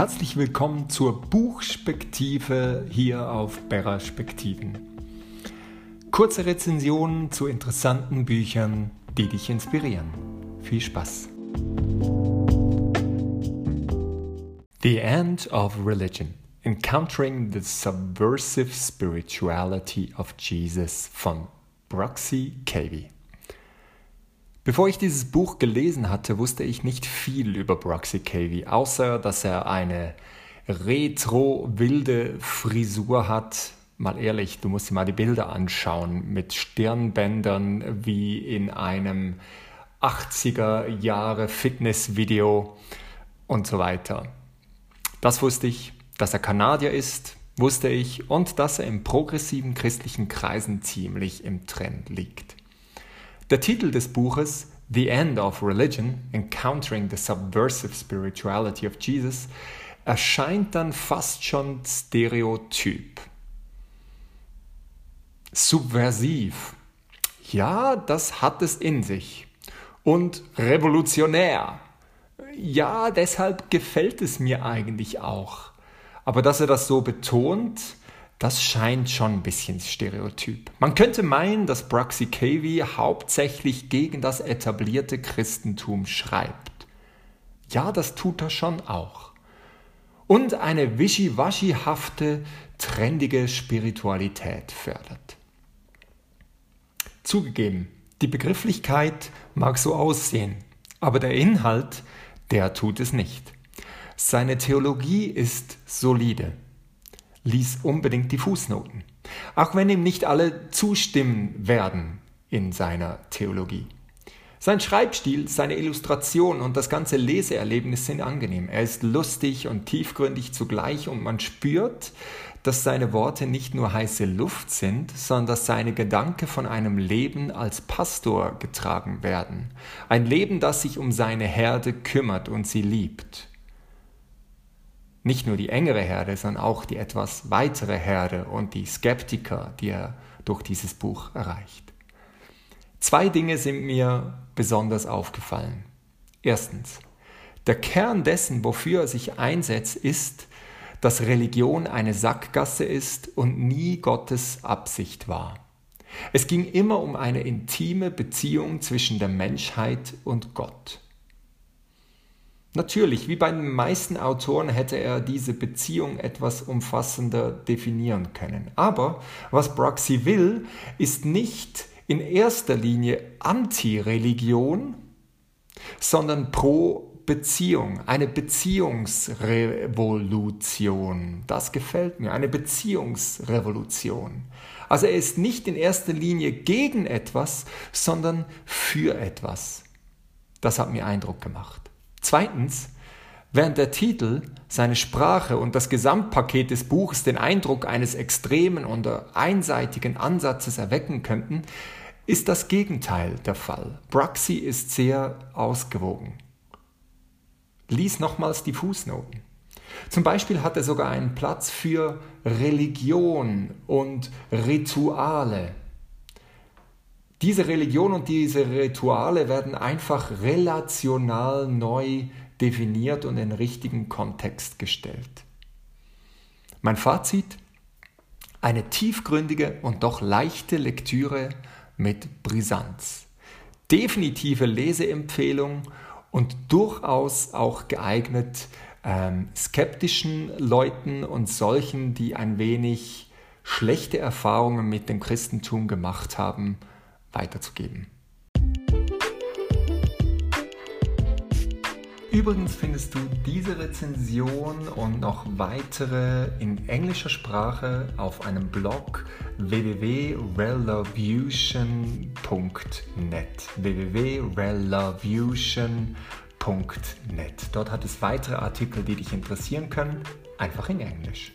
Herzlich willkommen zur Buchspektive hier auf Perspektiven. Kurze Rezensionen zu interessanten Büchern, die dich inspirieren. Viel Spaß! The End of Religion Encountering the Subversive Spirituality of Jesus von Broxy Cavey. Bevor ich dieses Buch gelesen hatte, wusste ich nicht viel über Broxy Cavey, außer dass er eine retro-wilde Frisur hat. Mal ehrlich, du musst dir mal die Bilder anschauen mit Stirnbändern wie in einem 80er Jahre Fitnessvideo und so weiter. Das wusste ich, dass er Kanadier ist, wusste ich und dass er in progressiven christlichen Kreisen ziemlich im Trend liegt. Der Titel des Buches The End of Religion, Encountering the Subversive Spirituality of Jesus, erscheint dann fast schon stereotyp. Subversiv. Ja, das hat es in sich. Und revolutionär. Ja, deshalb gefällt es mir eigentlich auch. Aber dass er das so betont, das scheint schon ein bisschen stereotyp. Man könnte meinen, dass Bruxy Cavey hauptsächlich gegen das etablierte Christentum schreibt. Ja, das tut er schon auch. Und eine wischiwaschihafte, trendige Spiritualität fördert. Zugegeben, die Begrifflichkeit mag so aussehen, aber der Inhalt, der tut es nicht. Seine Theologie ist solide lies unbedingt die Fußnoten. Auch wenn ihm nicht alle zustimmen werden in seiner Theologie. Sein Schreibstil, seine Illustration und das ganze Leseerlebnis sind angenehm. Er ist lustig und tiefgründig zugleich und man spürt, dass seine Worte nicht nur heiße Luft sind, sondern dass seine Gedanken von einem Leben als Pastor getragen werden. Ein Leben, das sich um seine Herde kümmert und sie liebt. Nicht nur die engere Herde, sondern auch die etwas weitere Herde und die Skeptiker, die er durch dieses Buch erreicht. Zwei Dinge sind mir besonders aufgefallen. Erstens, der Kern dessen, wofür er sich einsetzt, ist, dass Religion eine Sackgasse ist und nie Gottes Absicht war. Es ging immer um eine intime Beziehung zwischen der Menschheit und Gott. Natürlich, wie bei den meisten Autoren hätte er diese Beziehung etwas umfassender definieren können. Aber was Broxy will, ist nicht in erster Linie Anti-Religion, sondern pro Beziehung, eine Beziehungsrevolution. Das gefällt mir, eine Beziehungsrevolution. Also er ist nicht in erster Linie gegen etwas, sondern für etwas. Das hat mir Eindruck gemacht. Zweitens, während der Titel, seine Sprache und das Gesamtpaket des Buches den Eindruck eines extremen oder einseitigen Ansatzes erwecken könnten, ist das Gegenteil der Fall. Bruxy ist sehr ausgewogen. Lies nochmals die Fußnoten. Zum Beispiel hat er sogar einen Platz für Religion und Rituale. Diese Religion und diese Rituale werden einfach relational neu definiert und in richtigen Kontext gestellt. Mein Fazit? Eine tiefgründige und doch leichte Lektüre mit Brisanz. Definitive Leseempfehlung und durchaus auch geeignet ähm, skeptischen Leuten und solchen, die ein wenig schlechte Erfahrungen mit dem Christentum gemacht haben, weiterzugeben. Übrigens findest du diese Rezension und noch weitere in englischer Sprache auf einem Blog www.relovution.net www.relovution.net Dort hat es weitere Artikel, die dich interessieren können, einfach in Englisch.